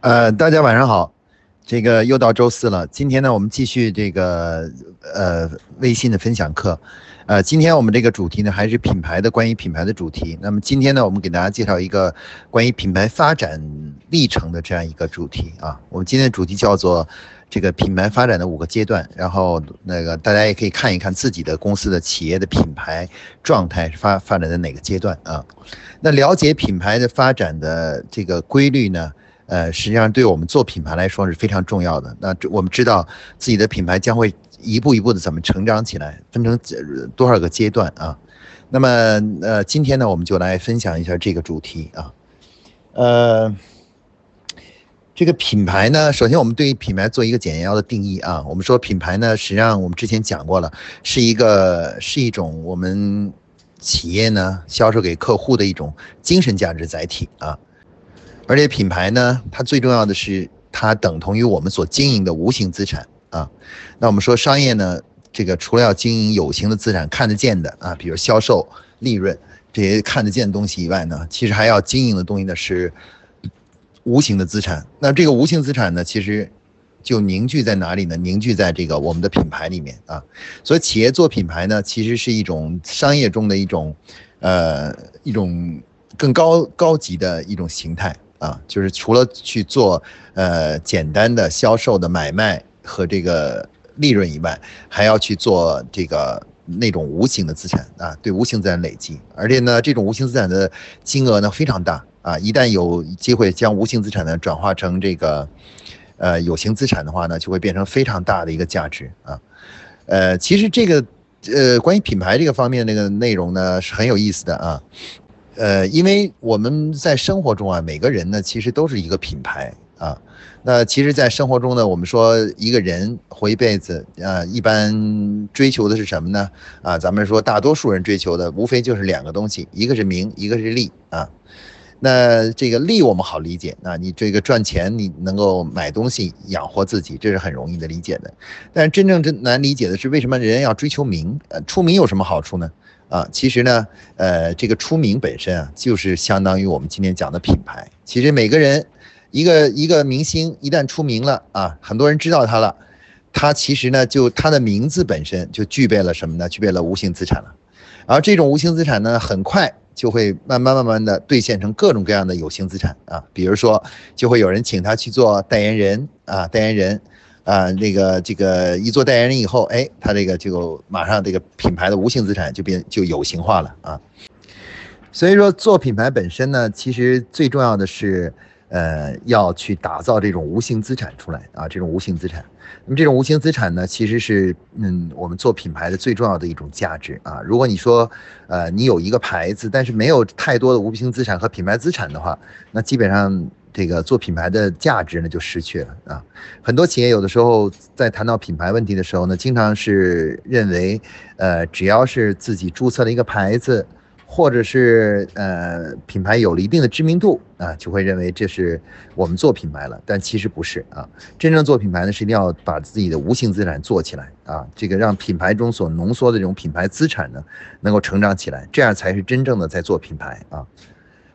呃，大家晚上好，这个又到周四了。今天呢，我们继续这个呃微信的分享课。呃，今天我们这个主题呢，还是品牌的关于品牌的主题。那么今天呢，我们给大家介绍一个关于品牌发展历程的这样一个主题啊。我们今天的主题叫做这个品牌发展的五个阶段。然后那个大家也可以看一看自己的公司的企业的品牌状态发发展的哪个阶段啊。那了解品牌的发展的这个规律呢？呃，实际上对我们做品牌来说是非常重要的。那我们知道自己的品牌将会一步一步的怎么成长起来，分成多少个阶段啊？那么，呃，今天呢，我们就来分享一下这个主题啊。呃，这个品牌呢，首先我们对于品牌做一个简要的定义啊。我们说品牌呢，实际上我们之前讲过了，是一个是一种我们企业呢销售给客户的一种精神价值载体啊。而且品牌呢，它最重要的是它等同于我们所经营的无形资产啊。那我们说商业呢，这个除了要经营有形的资产，看得见的啊，比如销售、利润这些看得见的东西以外呢，其实还要经营的东西呢是无形的资产。那这个无形资产呢，其实就凝聚在哪里呢？凝聚在这个我们的品牌里面啊。所以企业做品牌呢，其实是一种商业中的一种呃一种更高高级的一种形态。啊，就是除了去做呃简单的销售的买卖和这个利润以外，还要去做这个那种无形的资产啊，对无形资产累积，而且呢，这种无形资产的金额呢非常大啊，一旦有机会将无形资产呢转化成这个呃有形资产的话呢，就会变成非常大的一个价值啊，呃，其实这个呃关于品牌这个方面那个内容呢是很有意思的啊。呃，因为我们在生活中啊，每个人呢其实都是一个品牌啊。那其实，在生活中呢，我们说一个人活一辈子啊，一般追求的是什么呢？啊，咱们说大多数人追求的无非就是两个东西，一个是名，一个是利啊。那这个利我们好理解，那你这个赚钱，你能够买东西养活自己，这是很容易的理解的。但是真正真难理解的是，为什么人要追求名？呃，出名有什么好处呢？啊，其实呢，呃，这个出名本身啊，就是相当于我们今天讲的品牌。其实每个人，一个一个明星一旦出名了啊，很多人知道他了，他其实呢，就他的名字本身就具备了什么呢？具备了无形资产了。而这种无形资产呢，很快就会慢慢慢慢的兑现成各种各样的有形资产啊。比如说，就会有人请他去做代言人啊，代言人。啊，那个这个一做代言人以后，哎，他这个就马上这个品牌的无形资产就变就有形化了啊。所以说做品牌本身呢，其实最重要的是，呃，要去打造这种无形资产出来啊，这种无形资产。那么这种无形资产呢，其实是嗯，我们做品牌的最重要的一种价值啊。如果你说，呃，你有一个牌子，但是没有太多的无形资产和品牌资产的话，那基本上。这个做品牌的价值呢就失去了啊！很多企业有的时候在谈到品牌问题的时候呢，经常是认为，呃，只要是自己注册了一个牌子，或者是呃品牌有了一定的知名度啊，就会认为这是我们做品牌了。但其实不是啊！真正做品牌呢，是一定要把自己的无形资产做起来啊！这个让品牌中所浓缩的这种品牌资产呢，能够成长起来，这样才是真正的在做品牌啊！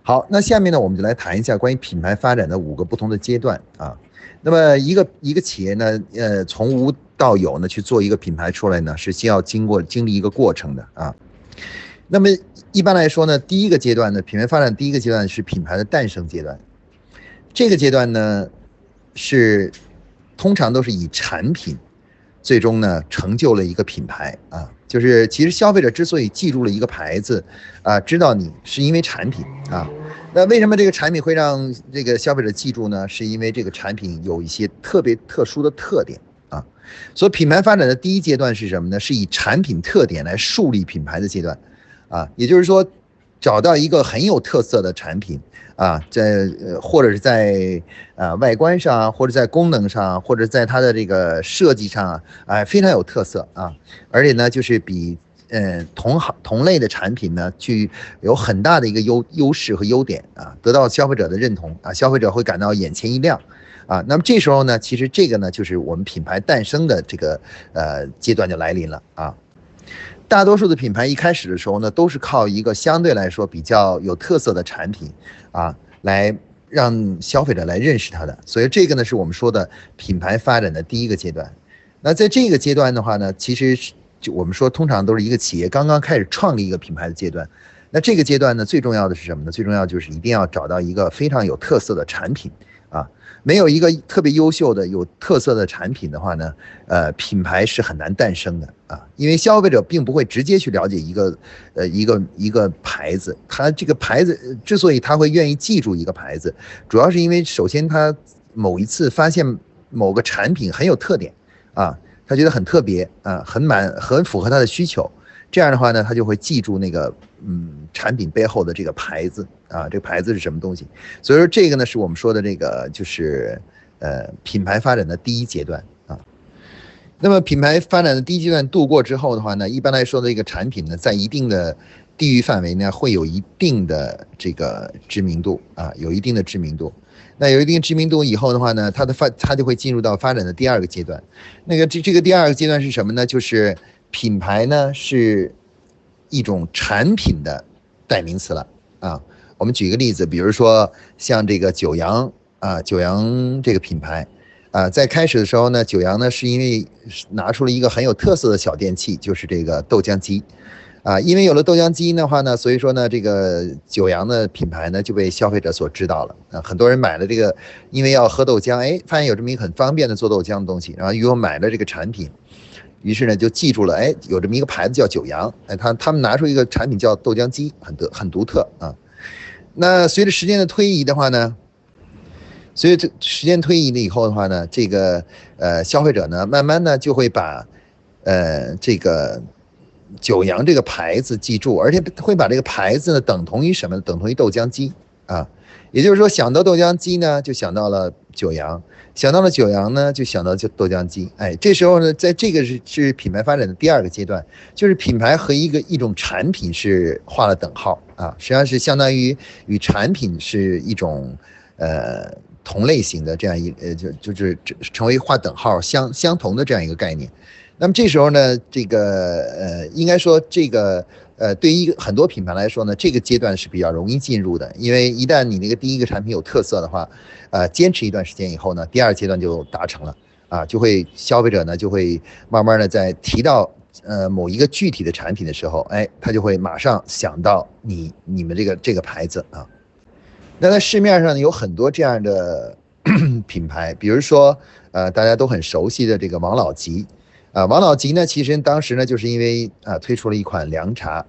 好，那下面呢，我们就来谈一下关于品牌发展的五个不同的阶段啊。那么一个一个企业呢，呃，从无到有呢去做一个品牌出来呢，是需要经过经历一个过程的啊。那么一般来说呢，第一个阶段呢，品牌发展第一个阶段是品牌的诞生阶段。这个阶段呢，是通常都是以产品最终呢成就了一个品牌啊。就是其实消费者之所以记住了一个牌子，啊，知道你是因为产品啊。那为什么这个产品会让这个消费者记住呢？是因为这个产品有一些特别特殊的特点啊。所以品牌发展的第一阶段是什么呢？是以产品特点来树立品牌的阶段，啊，也就是说，找到一个很有特色的产品。啊，在，或者是在呃外观上，或者在功能上，或者在它的这个设计上啊，哎，非常有特色啊！而且呢，就是比嗯同行同类的产品呢，具有很大的一个优优势和优点啊，得到消费者的认同啊，消费者会感到眼前一亮啊。那么这时候呢，其实这个呢，就是我们品牌诞生的这个呃阶段就来临了啊。大多数的品牌一开始的时候呢，都是靠一个相对来说比较有特色的产品，啊，来让消费者来认识它的。所以这个呢，是我们说的品牌发展的第一个阶段。那在这个阶段的话呢，其实就我们说，通常都是一个企业刚刚开始创立一个品牌的阶段。那这个阶段呢，最重要的是什么呢？最重要就是一定要找到一个非常有特色的产品。没有一个特别优秀的、有特色的产品的话呢，呃，品牌是很难诞生的啊。因为消费者并不会直接去了解一个，呃，一个一个牌子。他这个牌子之所以他会愿意记住一个牌子，主要是因为首先他某一次发现某个产品很有特点啊，他觉得很特别啊，很满，很符合他的需求。这样的话呢，他就会记住那个嗯产品背后的这个牌子啊，这个牌子是什么东西？所以说这个呢是我们说的这个就是呃品牌发展的第一阶段啊。那么品牌发展的第一阶段度过之后的话呢，一般来说的一个产品呢，在一定的地域范围呢，会有一定的这个知名度啊，有一定的知名度。那有一定知名度以后的话呢，它的发它就会进入到发展的第二个阶段。那个这这个第二个阶段是什么呢？就是品牌呢是一种产品的代名词了啊。我们举个例子，比如说像这个九阳啊，九阳这个品牌啊，在开始的时候呢，九阳呢是因为拿出了一个很有特色的小电器，就是这个豆浆机啊。因为有了豆浆机的话呢，所以说呢，这个九阳的品牌呢就被消费者所知道了啊。很多人买了这个，因为要喝豆浆，哎，发现有这么一个很方便的做豆浆的东西，然后又买了这个产品。于是呢，就记住了，哎，有这么一个牌子叫九阳，哎，他他们拿出一个产品叫豆浆机，很得很独特啊。那随着时间的推移的话呢，随着时间推移了以后的话呢，这个呃消费者呢，慢慢呢就会把呃这个九阳这个牌子记住，而且会把这个牌子呢等同于什么？等同于豆浆机啊。也就是说，想到豆浆机呢，就想到了九阳；想到了九阳呢，就想到就豆浆机。哎，这时候呢，在这个是是品牌发展的第二个阶段，就是品牌和一个一种产品是画了等号啊，实际上是相当于与产品是一种呃同类型的这样一呃就就是成为画等号相相同的这样一个概念。那么这时候呢，这个呃应该说这个。呃，对于很多品牌来说呢，这个阶段是比较容易进入的，因为一旦你那个第一个产品有特色的话，呃，坚持一段时间以后呢，第二阶段就达成了，啊，就会消费者呢就会慢慢的在提到呃某一个具体的产品的时候，哎，他就会马上想到你你们这个这个牌子啊。那在市面上有很多这样的 品牌，比如说呃大家都很熟悉的这个王老吉，啊，王老吉呢其实当时呢就是因为啊推出了一款凉茶。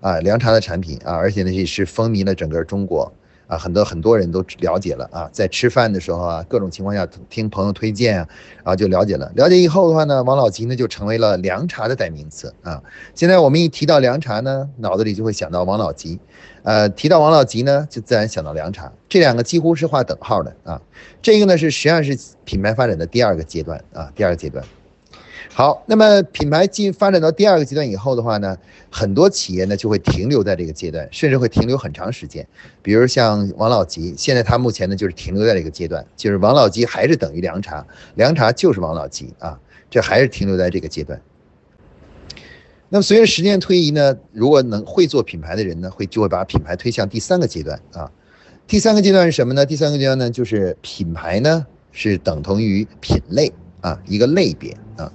啊，凉茶的产品啊，而且呢也是风靡了整个中国啊，很多很多人都了解了啊，在吃饭的时候啊，各种情况下听朋友推荐啊，然后就了解了。了解以后的话呢，王老吉呢就成为了凉茶的代名词啊。现在我们一提到凉茶呢，脑子里就会想到王老吉，呃，提到王老吉呢，就自然想到凉茶，这两个几乎是画等号的啊。这个呢是实际上是品牌发展的第二个阶段啊，第二个阶段。好，那么品牌进发展到第二个阶段以后的话呢，很多企业呢就会停留在这个阶段，甚至会停留很长时间。比如像王老吉，现在他目前呢就是停留在这个阶段，就是王老吉还是等于凉茶，凉茶就是王老吉啊，这还是停留在这个阶段。那么随着时间推移呢，如果能会做品牌的人呢，会就会把品牌推向第三个阶段啊。第三个阶段是什么呢？第三个阶段呢就是品牌呢是等同于品类啊，一个类别啊。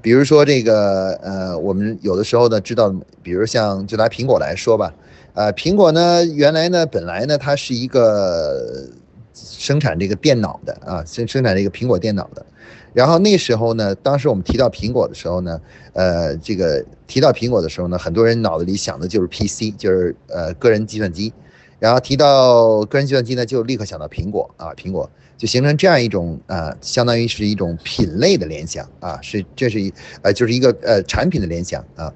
比如说这个，呃，我们有的时候呢知道，比如像就拿苹果来说吧，呃，苹果呢原来呢本来呢它是一个生产这个电脑的啊，生生产这个苹果电脑的，然后那时候呢，当时我们提到苹果的时候呢，呃，这个提到苹果的时候呢，很多人脑子里想的就是 PC，就是呃个人计算机。然后提到个人计算机呢，就立刻想到苹果啊，苹果就形成这样一种啊，相当于是一种品类的联想啊，是这是一呃就是一个呃产品的联想啊。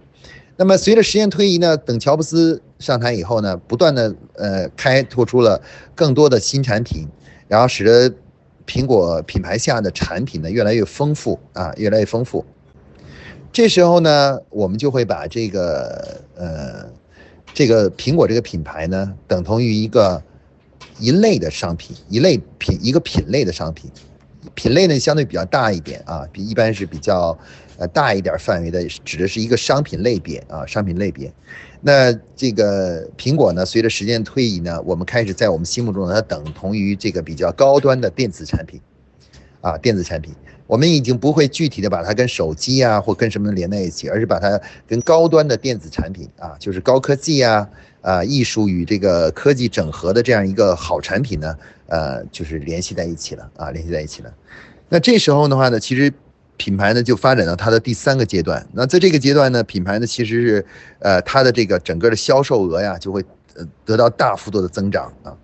那么随着时间推移呢，等乔布斯上台以后呢，不断的呃开拓出了更多的新产品，然后使得苹果品牌下的产品呢越来越丰富啊，越来越丰富。这时候呢，我们就会把这个呃。这个苹果这个品牌呢，等同于一个一类的商品，一类品一个品类的商品，品类呢相对比较大一点啊，比一般是比较呃大一点范围的，指的是一个商品类别啊，商品类别。那这个苹果呢，随着时间推移呢，我们开始在我们心目中，它等同于这个比较高端的电子产品啊，电子产品。我们已经不会具体的把它跟手机啊或跟什么连在一起，而是把它跟高端的电子产品啊，就是高科技啊啊艺术与这个科技整合的这样一个好产品呢，呃，就是联系在一起了啊，联系在一起了。那这时候的话呢，其实品牌呢就发展到它的第三个阶段。那在这个阶段呢，品牌呢其实是呃它的这个整个的销售额呀就会呃得到大幅度的增长啊，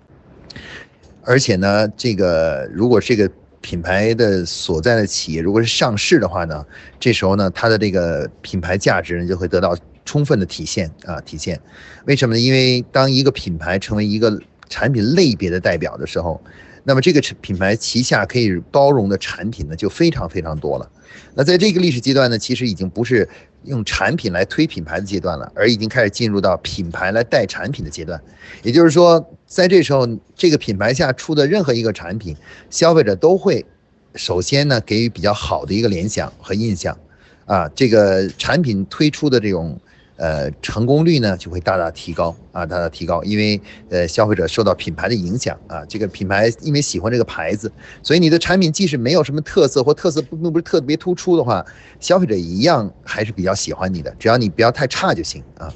而且呢，这个如果这个。品牌的所在的企业，如果是上市的话呢，这时候呢，它的这个品牌价值呢就会得到充分的体现啊，体现。为什么呢？因为当一个品牌成为一个产品类别的代表的时候，那么这个品牌旗下可以包容的产品呢就非常非常多了。那在这个历史阶段呢，其实已经不是用产品来推品牌的阶段了，而已经开始进入到品牌来带产品的阶段。也就是说，在这时候，这个品牌下出的任何一个产品，消费者都会首先呢给予比较好的一个联想和印象，啊，这个产品推出的这种。呃，成功率呢就会大大提高啊，大大提高，因为呃，消费者受到品牌的影响啊，这个品牌因为喜欢这个牌子，所以你的产品即使没有什么特色或特色并不是特别突出的话，消费者一样还是比较喜欢你的，只要你不要太差就行啊。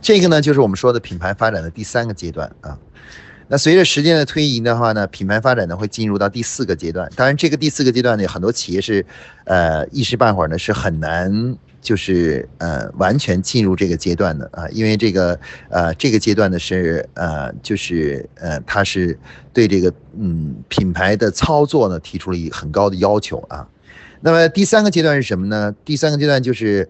这个呢就是我们说的品牌发展的第三个阶段啊。那随着时间的推移的话呢，品牌发展呢会进入到第四个阶段。当然，这个第四个阶段呢，很多企业是呃一时半会儿呢是很难。就是呃，完全进入这个阶段的啊，因为这个呃，这个阶段呢是呃，就是呃，它是对这个嗯品牌的操作呢提出了很高的要求啊。那么第三个阶段是什么呢？第三个阶段就是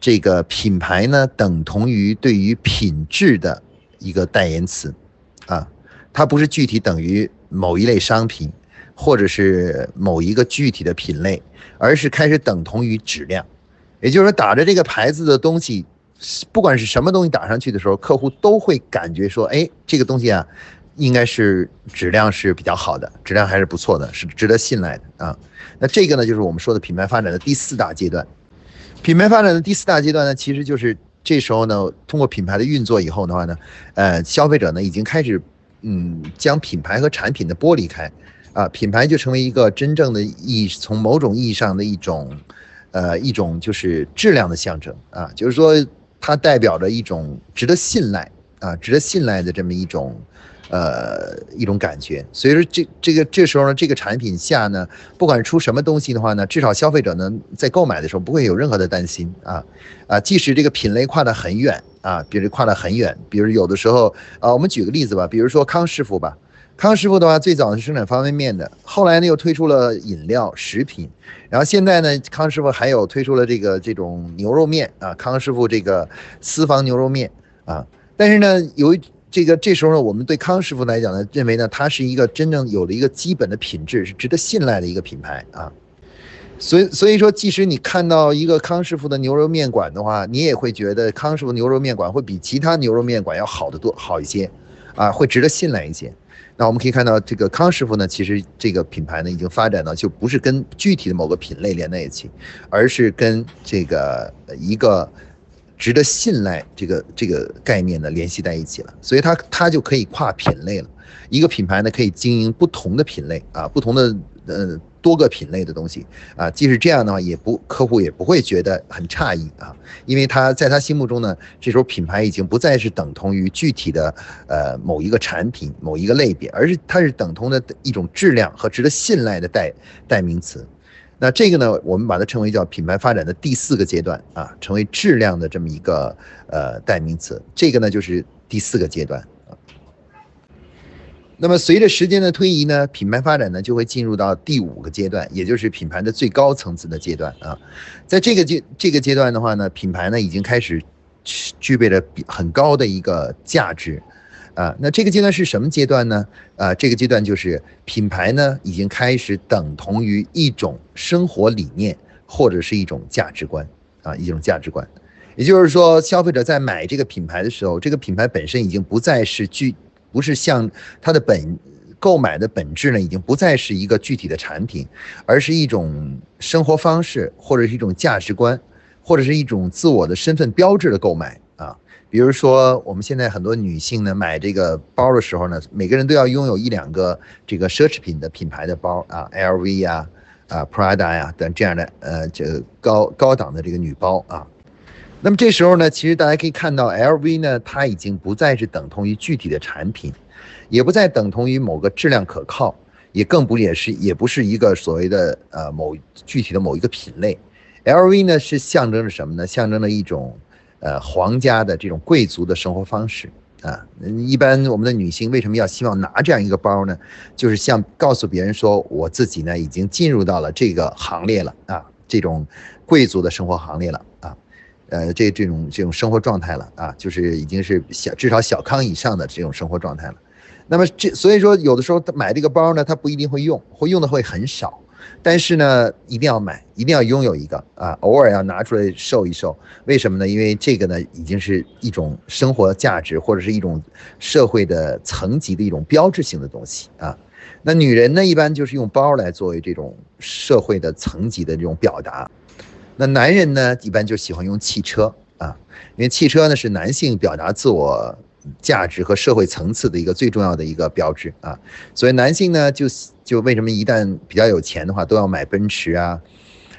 这个品牌呢等同于对于品质的一个代言词啊，它不是具体等于某一类商品或者是某一个具体的品类，而是开始等同于质量。也就是说，打着这个牌子的东西，不管是什么东西打上去的时候，客户都会感觉说，哎，这个东西啊，应该是质量是比较好的，质量还是不错的，是值得信赖的啊。那这个呢，就是我们说的品牌发展的第四大阶段。品牌发展的第四大阶段呢，其实就是这时候呢，通过品牌的运作以后的话呢，呃，消费者呢已经开始，嗯，将品牌和产品的剥离开，啊，品牌就成为一个真正的意义，从某种意义上的一种。呃，一种就是质量的象征啊，就是说它代表着一种值得信赖啊，值得信赖的这么一种呃一种感觉。所以说这这个这时候呢，这个产品下呢，不管出什么东西的话呢，至少消费者呢在购买的时候不会有任何的担心啊啊，即使这个品类跨得很远啊，比如跨得很远，比如有的时候啊，我们举个例子吧，比如说康师傅吧。康师傅的话，最早是生产方便面的，后来呢又推出了饮料、食品，然后现在呢，康师傅还有推出了这个这种牛肉面啊，康师傅这个私房牛肉面啊。但是呢，由于这个这时候呢，我们对康师傅来讲呢，认为呢，它是一个真正有了一个基本的品质，是值得信赖的一个品牌啊。所以所以说，即使你看到一个康师傅的牛肉面馆的话，你也会觉得康师傅牛肉面馆会比其他牛肉面馆要好得多，好一些啊，会值得信赖一些。那我们可以看到，这个康师傅呢，其实这个品牌呢，已经发展到就不是跟具体的某个品类连在一起，而是跟这个一个值得信赖这个这个概念呢联系在一起了，所以它它就可以跨品类了。一个品牌呢，可以经营不同的品类啊，不同的呃。多个品类的东西啊，即使这样的话，也不客户也不会觉得很诧异啊，因为他在他心目中呢，这时候品牌已经不再是等同于具体的呃某一个产品、某一个类别，而是它是等同的一种质量和值得信赖的代代名词。那这个呢，我们把它称为叫品牌发展的第四个阶段啊，成为质量的这么一个呃代名词。这个呢，就是第四个阶段。那么随着时间的推移呢，品牌发展呢就会进入到第五个阶段，也就是品牌的最高层次的阶段啊。在这个阶这个阶段的话呢，品牌呢已经开始具备了很高的一个价值啊。那这个阶段是什么阶段呢？啊，这个阶段就是品牌呢已经开始等同于一种生活理念或者是一种价值观啊，一种价值观。也就是说，消费者在买这个品牌的时候，这个品牌本身已经不再是具。不是像它的本购买的本质呢，已经不再是一个具体的产品，而是一种生活方式，或者是一种价值观，或者是一种自我的身份标志的购买。比如说，我们现在很多女性呢，买这个包的时候呢，每个人都要拥有一两个这个奢侈品的品牌的包啊，LV 呀、啊 Prada 呀等这样的呃这高高档的这个女包啊。那么这时候呢，其实大家可以看到，LV 呢，它已经不再是等同于具体的产品，也不再等同于某个质量可靠，也更不也是也不是一个所谓的呃某具体的某一个品类。LV 呢是象征着什么呢？象征着一种。呃，皇家的这种贵族的生活方式啊，一般我们的女性为什么要希望拿这样一个包呢？就是像告诉别人说，我自己呢已经进入到了这个行列了啊，这种贵族的生活行列了啊，呃，这这种这种生活状态了啊，就是已经是小至少小康以上的这种生活状态了。那么这所以说，有的时候他买这个包呢，他不一定会用，会用的会很少。但是呢，一定要买，一定要拥有一个啊，偶尔要拿出来受一受。为什么呢？因为这个呢，已经是一种生活价值，或者是一种社会的层级的一种标志性的东西啊。那女人呢，一般就是用包来作为这种社会的层级的这种表达。那男人呢，一般就喜欢用汽车啊，因为汽车呢是男性表达自我。价值和社会层次的一个最重要的一个标志啊，所以男性呢，就就为什么一旦比较有钱的话，都要买奔驰啊，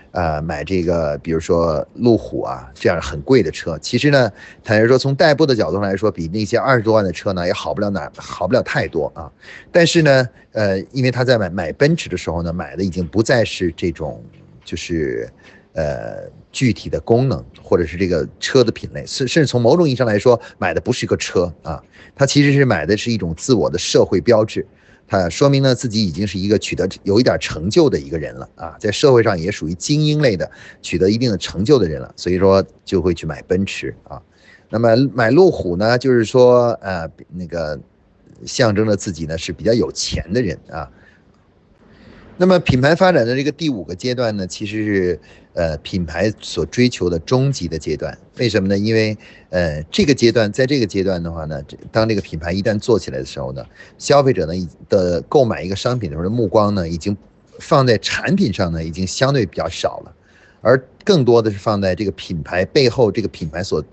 呃，买这个，比如说路虎啊，这样很贵的车。其实呢，坦率说，从代步的角度上来说，比那些二十多万的车呢，也好不了哪，好不了太多啊。但是呢，呃，因为他在买买奔驰的时候呢，买的已经不再是这种，就是。呃，具体的功能或者是这个车的品类，甚甚至从某种意义上来说，买的不是一个车啊，它其实是买的是一种自我的社会标志，他说明呢自己已经是一个取得有一点成就的一个人了啊，在社会上也属于精英类的，取得一定的成就的人了，所以说就会去买奔驰啊，那么买路虎呢，就是说呃那个象征着自己呢是比较有钱的人啊。那么品牌发展的这个第五个阶段呢，其实是呃品牌所追求的终极的阶段。为什么呢？因为呃这个阶段，在这个阶段的话呢，当这个品牌一旦做起来的时候呢，消费者呢的购买一个商品的时候的目光呢，已经放在产品上呢，已经相对比较少了，而更多的是放在这个品牌背后，这个品牌所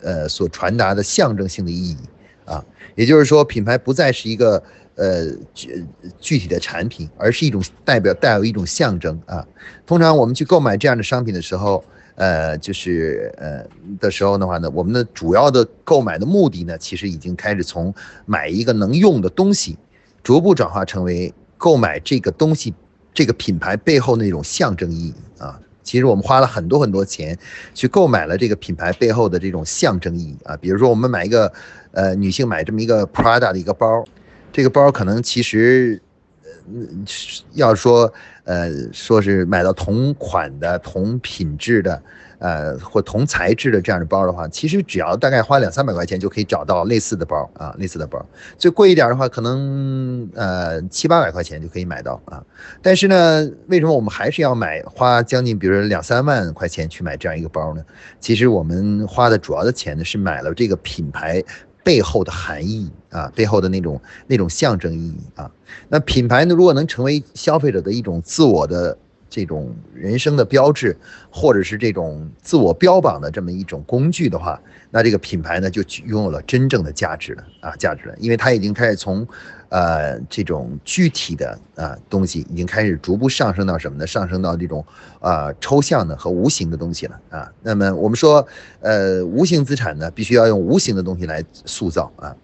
呃所传达的象征性的意义啊。也就是说，品牌不再是一个。呃，具具体的产品，而是一种代表带有一种象征啊。通常我们去购买这样的商品的时候，呃，就是呃的时候的话呢，我们的主要的购买的目的呢，其实已经开始从买一个能用的东西，逐步转化成为购买这个东西，这个品牌背后那种象征意义啊。其实我们花了很多很多钱去购买了这个品牌背后的这种象征意义啊。比如说，我们买一个呃女性买这么一个 Prada 的一个包。这个包可能其实，呃，要说，呃，说是买到同款的、同品质的，呃，或同材质的这样的包的话，其实只要大概花两三百块钱就可以找到类似的包啊，类似的包。最贵一点的话，可能呃七八百块钱就可以买到啊。但是呢，为什么我们还是要买花将近，比如说两三万块钱去买这样一个包呢？其实我们花的主要的钱呢，是买了这个品牌。背后的含义啊，背后的那种那种象征意义啊，那品牌呢，如果能成为消费者的一种自我的这种人生的标志，或者是这种自我标榜的这么一种工具的话，那这个品牌呢，就拥有了真正的价值了啊，价值了，因为它已经开始从。呃，这种具体的啊东西已经开始逐步上升到什么呢？上升到这种啊抽象的和无形的东西了啊。那么我们说，呃，无形资产呢，必须要用无形的东西来塑造啊。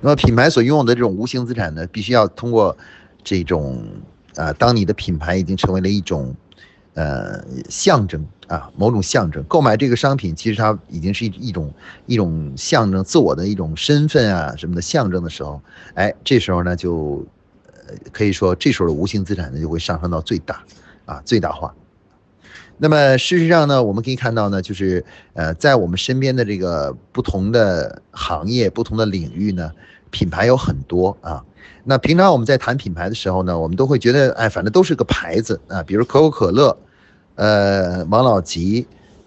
那么品牌所拥有的这种无形资产呢，必须要通过这种啊，当你的品牌已经成为了一种。呃，象征啊，某种象征。购买这个商品，其实它已经是一一种一种象征自我的一种身份啊什么的象征的时候，哎，这时候呢就，呃，可以说这时候的无形资产呢就会上升到最大，啊，最大化。那么事实上呢，我们可以看到呢，就是呃，在我们身边的这个不同的行业、不同的领域呢，品牌有很多啊。那平常我们在谈品牌的时候呢，我们都会觉得，哎，反正都是个牌子啊，比如可口可乐，呃，王老吉，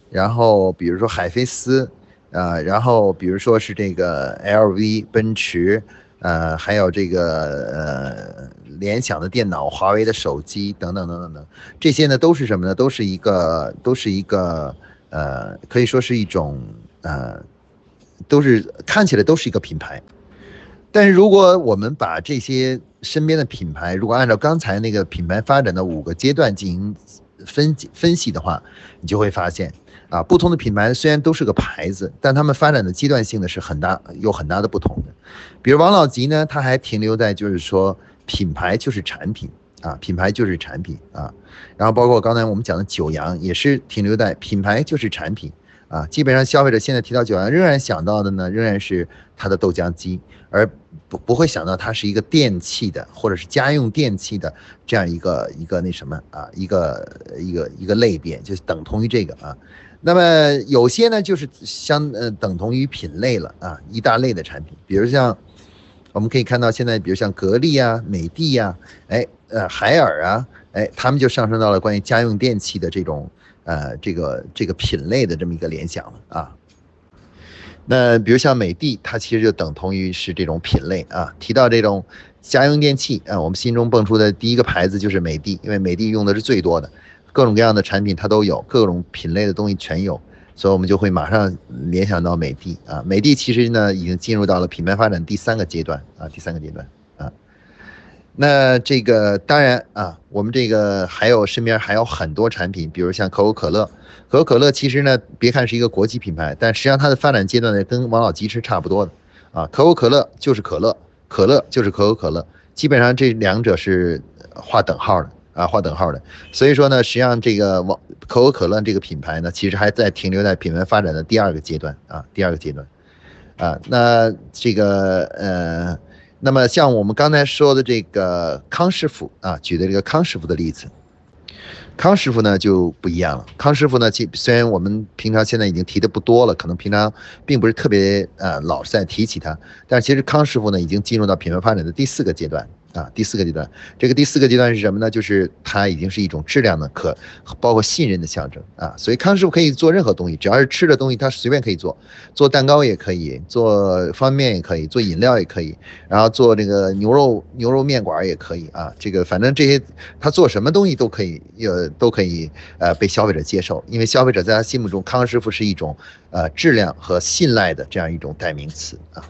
然后比如说海飞丝，啊，然后比如说是这个 LV、奔驰，呃，还有这个呃，联想的电脑、华为的手机等等等等等，这些呢都是什么呢？都是一个，都是一个，呃，可以说是一种，呃，都是看起来都是一个品牌。但是如果我们把这些身边的品牌，如果按照刚才那个品牌发展的五个阶段进行分析分析的话，你就会发现。啊，不同的品牌虽然都是个牌子，但他们发展的阶段性呢是很大，有很大的不同的。比如王老吉呢，它还停留在就是说品牌就是产品啊，品牌就是产品啊。然后包括刚才我们讲的九阳，也是停留在品牌就是产品啊。基本上消费者现在提到九阳，仍然想到的呢，仍然是它的豆浆机，而不不会想到它是一个电器的或者是家用电器的这样一个一个那什么啊，一个一个一个类别，就是等同于这个啊。那么有些呢，就是相呃等同于品类了啊，一大类的产品，比如像我们可以看到现在，比如像格力啊、美的呀，哎呃海尔啊，哎他们就上升到了关于家用电器的这种呃这个这个品类的这么一个联想啊。那比如像美的，它其实就等同于是这种品类啊。提到这种家用电器啊，我们心中蹦出的第一个牌子就是美的，因为美的用的是最多的。各种各样的产品它都有，各种品类的东西全有，所以我们就会马上联想到美的啊。美的其实呢已经进入到了品牌发展第三个阶段啊，第三个阶段。那这个当然啊，我们这个还有身边还有很多产品，比如像可口可乐。可口可乐其实呢，别看是一个国际品牌，但实际上它的发展阶段呢跟王老吉是差不多的啊。可口可乐就是可乐，可乐就是可口可乐，基本上这两者是划等号的。啊，划等号的，所以说呢，实际上这个网可口可乐这个品牌呢，其实还在停留在品牌发展的第二个阶段啊，第二个阶段，啊，那这个呃，那么像我们刚才说的这个康师傅啊，举的这个康师傅的例子，康师傅呢就不一样了，康师傅呢，其虽然我们平常现在已经提的不多了，可能平常并不是特别呃老是在提起他，但其实康师傅呢已经进入到品牌发展的第四个阶段。啊，第四个阶段，这个第四个阶段是什么呢？就是它已经是一种质量的可，包括信任的象征啊。所以康师傅可以做任何东西，只要是吃的东西，它随便可以做，做蛋糕也可以，做方便面也可以，做饮料也可以，然后做这个牛肉牛肉面馆也可以啊。这个反正这些他做什么东西都可以，呃，都可以呃被消费者接受，因为消费者在他心目中，康师傅是一种呃质量和信赖的这样一种代名词啊。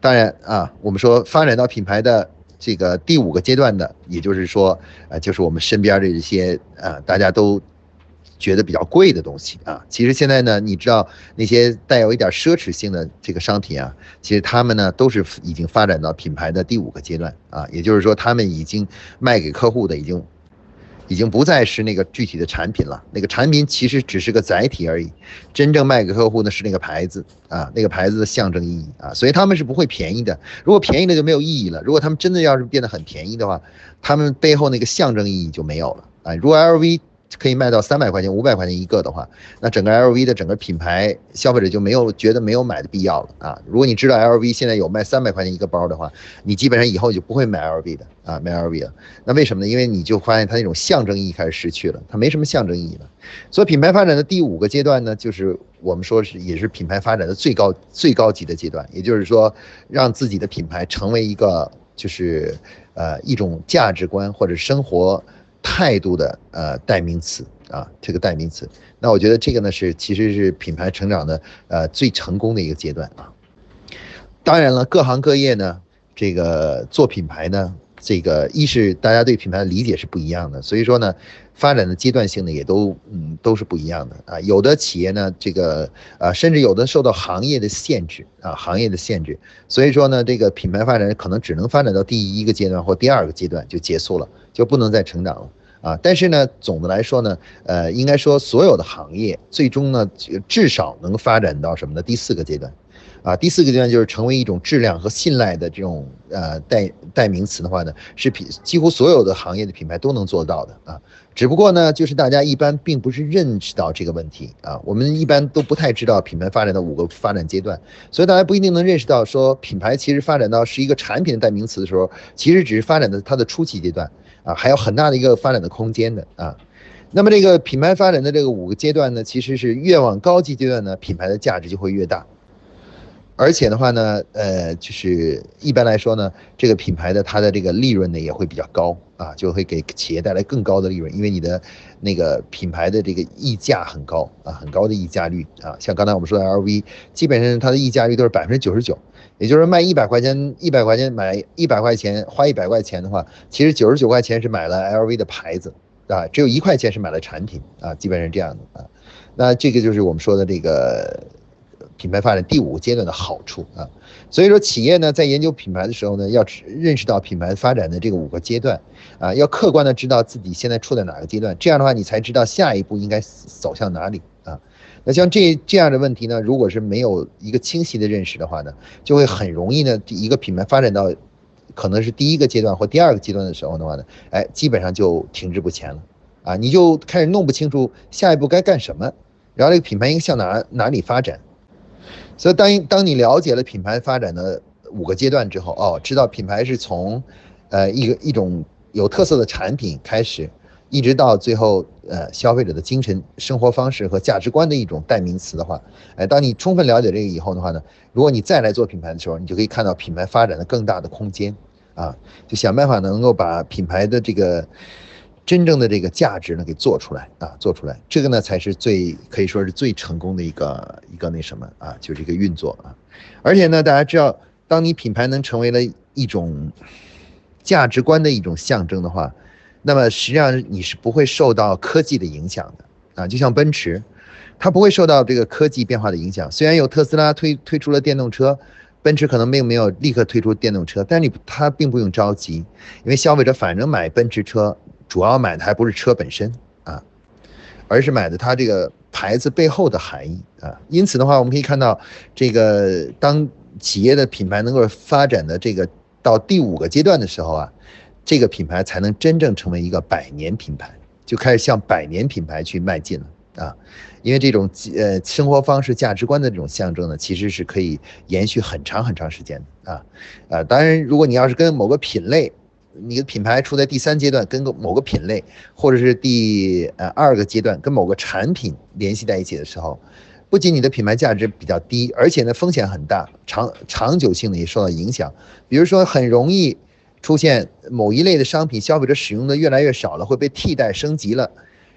当然啊，我们说发展到品牌的。这个第五个阶段的，也就是说，呃，就是我们身边的这些，呃，大家都觉得比较贵的东西啊。其实现在呢，你知道那些带有一点奢侈性的这个商品啊，其实他们呢都是已经发展到品牌的第五个阶段啊。也就是说，他们已经卖给客户的已经。已经不再是那个具体的产品了，那个产品其实只是个载体而已，真正卖给客户的是那个牌子啊，那个牌子的象征意义啊，所以他们是不会便宜的。如果便宜了就没有意义了。如果他们真的要是变得很便宜的话，他们背后那个象征意义就没有了啊。如果 LV。可以卖到三百块钱、五百块钱一个的话，那整个 LV 的整个品牌消费者就没有觉得没有买的必要了啊！如果你知道 LV 现在有卖三百块钱一个包的话，你基本上以后就不会买 LV 的啊，买 LV 了。那为什么呢？因为你就发现它那种象征意义开始失去了，它没什么象征意义了。所以品牌发展的第五个阶段呢，就是我们说是也是品牌发展的最高最高级的阶段，也就是说让自己的品牌成为一个就是呃一种价值观或者生活。态度的呃代名词啊，这个代名词，那我觉得这个呢是其实是品牌成长的呃最成功的一个阶段啊。当然了，各行各业呢，这个做品牌呢，这个一是大家对品牌的理解是不一样的，所以说呢，发展的阶段性呢也都嗯都是不一样的啊。有的企业呢，这个啊甚至有的受到行业的限制啊，行业的限制，所以说呢，这个品牌发展可能只能发展到第一个阶段或第二个阶段就结束了。就不能再成长了啊！但是呢，总的来说呢，呃，应该说所有的行业最终呢，至少能发展到什么呢？第四个阶段，啊，第四个阶段就是成为一种质量和信赖的这种呃代代名词的话呢，是品几乎所有的行业的品牌都能做到的啊。只不过呢，就是大家一般并不是认识到这个问题啊，我们一般都不太知道品牌发展的五个发展阶段，所以大家不一定能认识到说品牌其实发展到是一个产品的代名词的时候，其实只是发展的它的初期阶段。啊，还有很大的一个发展的空间的啊。那么这个品牌发展的这个五个阶段呢，其实是越往高级阶段呢，品牌的价值就会越大。而且的话呢，呃，就是一般来说呢，这个品牌的它的这个利润呢也会比较高啊，就会给企业带来更高的利润，因为你的那个品牌的这个溢价很高啊，很高的溢价率啊。像刚才我们说的 LV，基本上它的溢价率都是百分之九十九，也就是卖一百块钱，一百块钱买一百块钱花一百块钱的话，其实九十九块钱是买了 LV 的牌子啊，只有一块钱是买了产品啊，基本上是这样的啊。那这个就是我们说的这个品牌发展第五个阶段的好处啊，所以说企业呢在研究品牌的时候呢，要认识到品牌发展的这个五个阶段啊，要客观的知道自己现在处在哪个阶段，这样的话你才知道下一步应该走向哪里啊。那像这这样的问题呢，如果是没有一个清晰的认识的话呢，就会很容易呢，一个品牌发展到可能是第一个阶段或第二个阶段的时候的话呢，哎，基本上就停滞不前了啊，你就开始弄不清楚下一步该干什么。然后这个品牌应该向哪哪里发展？所以当当你了解了品牌发展的五个阶段之后，哦，知道品牌是从，呃，一个一种有特色的产品开始，一直到最后，呃，消费者的精神生活方式和价值观的一种代名词的话，哎，当你充分了解这个以后的话呢，如果你再来做品牌的时候，你就可以看到品牌发展的更大的空间，啊，就想办法能够把品牌的这个。真正的这个价值呢，给做出来啊，做出来，这个呢才是最可以说是最成功的一个一个那什么啊，就这个运作啊。而且呢，大家知道，当你品牌能成为了一种价值观的一种象征的话，那么实际上你是不会受到科技的影响的啊。就像奔驰，它不会受到这个科技变化的影响。虽然有特斯拉推推出了电动车，奔驰可能并没有立刻推出电动车，但你它并不用着急，因为消费者反正买奔驰车。主要买的还不是车本身啊，而是买的它这个牌子背后的含义啊。因此的话，我们可以看到，这个当企业的品牌能够发展的这个到第五个阶段的时候啊，这个品牌才能真正成为一个百年品牌，就开始向百年品牌去迈进了啊。因为这种呃生活方式、价值观的这种象征呢，其实是可以延续很长很长时间的啊。呃，当然，如果你要是跟某个品类，你的品牌处在第三阶段，跟个某个品类，或者是第呃二个阶段，跟某个产品联系在一起的时候，不仅你的品牌价值比较低，而且呢风险很大，长长久性的也受到影响。比如说，很容易出现某一类的商品，消费者使用的越来越少了，会被替代升级了，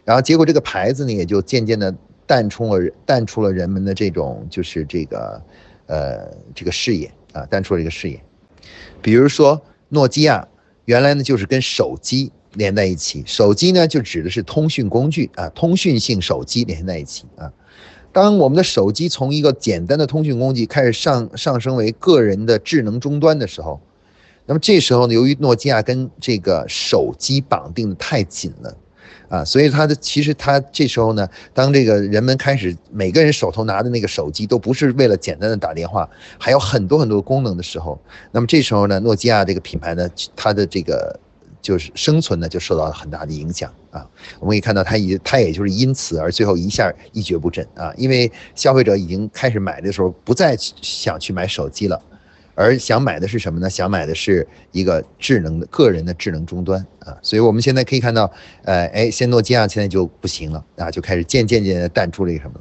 然后结果这个牌子呢也就渐渐的淡出了淡出了人们的这种就是这个呃这个视野啊，淡出了这个视野。比如说诺基亚。原来呢，就是跟手机连在一起，手机呢就指的是通讯工具啊，通讯性手机连在一起啊。当我们的手机从一个简单的通讯工具开始上上升为个人的智能终端的时候，那么这时候呢，由于诺基亚跟这个手机绑定的太紧了。啊，所以它的其实它这时候呢，当这个人们开始每个人手头拿的那个手机都不是为了简单的打电话，还有很多很多功能的时候，那么这时候呢，诺基亚这个品牌呢，它的这个就是生存呢就受到了很大的影响啊。我们可以看到它也它也就是因此而最后一下一蹶不振啊，因为消费者已经开始买的时候不再想去买手机了。而想买的是什么呢？想买的是一个智能的个人的智能终端啊，所以我们现在可以看到，呃，哎，现诺基亚现在就不行了啊，就开始渐渐渐的淡出了一个什么？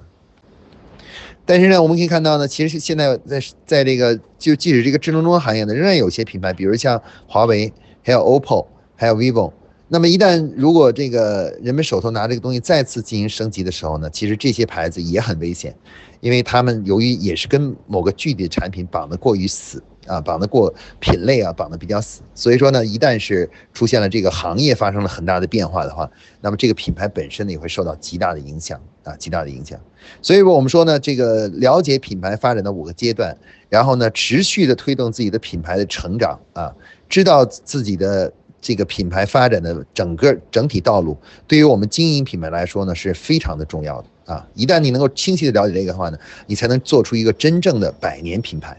但是呢，我们可以看到呢，其实现在在在这个就即使这个智能终端行业呢，仍然有些品牌，比如像华为、还有 OPPO、还有 vivo。那么一旦如果这个人们手头拿这个东西再次进行升级的时候呢，其实这些牌子也很危险，因为他们由于也是跟某个具体的产品绑得过于死啊，绑得过品类啊，绑得比较死，所以说呢，一旦是出现了这个行业发生了很大的变化的话，那么这个品牌本身呢也会受到极大的影响啊，极大的影响。所以说我们说呢，这个了解品牌发展的五个阶段，然后呢持续的推动自己的品牌的成长啊，知道自己的。这个品牌发展的整个整体道路，对于我们经营品牌来说呢，是非常的重要的啊！一旦你能够清晰的了解这个的话呢，你才能做出一个真正的百年品牌！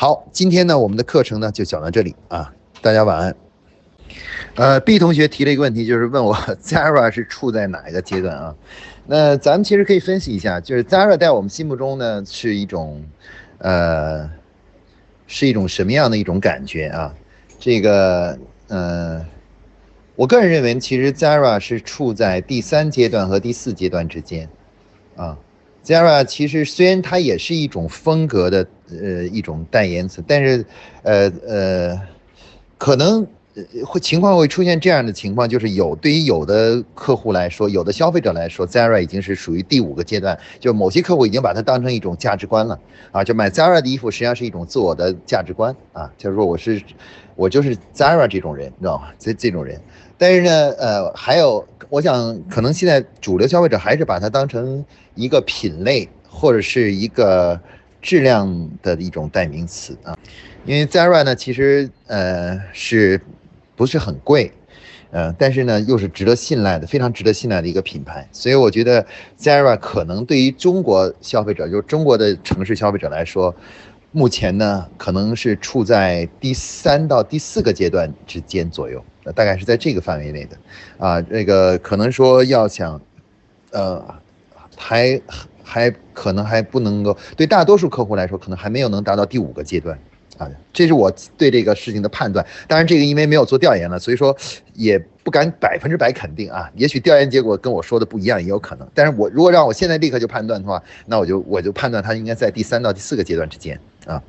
好，今天呢，我们的课程呢就讲到这里啊，大家晚安。呃，B 同学提了一个问题，就是问我 Zara 是处在哪一个阶段啊？那咱们其实可以分析一下，就是 Zara 在我们心目中呢是一种，呃，是一种什么样的一种感觉啊？这个，呃，我个人认为，其实 Zara 是处在第三阶段和第四阶段之间，啊 Zara 其实虽然它也是一种风格的呃一种代言词，但是呃呃可能会情况会出现这样的情况，就是有对于有的客户来说，有的消费者来说，Zara 已经是属于第五个阶段，就某些客户已经把它当成一种价值观了啊，就买 Zara 的衣服实际上是一种自我的价值观啊，就是说我是我就是 Zara 这种人，你知道吗？这这种人。但是呢，呃，还有，我想可能现在主流消费者还是把它当成一个品类或者是一个质量的一种代名词啊，因为 Zara 呢，其实呃是不是很贵，呃，但是呢又是值得信赖的，非常值得信赖的一个品牌，所以我觉得 Zara 可能对于中国消费者，就是中国的城市消费者来说。目前呢，可能是处在第三到第四个阶段之间左右，大概是在这个范围内的，啊，这个可能说要想，呃，还还可能还不能够对大多数客户来说，可能还没有能达到第五个阶段，啊，这是我对这个事情的判断。当然，这个因为没有做调研了，所以说也不敢百分之百肯定啊。也许调研结果跟我说的不一样，也有可能。但是我如果让我现在立刻就判断的话，那我就我就判断它应该在第三到第四个阶段之间。啊。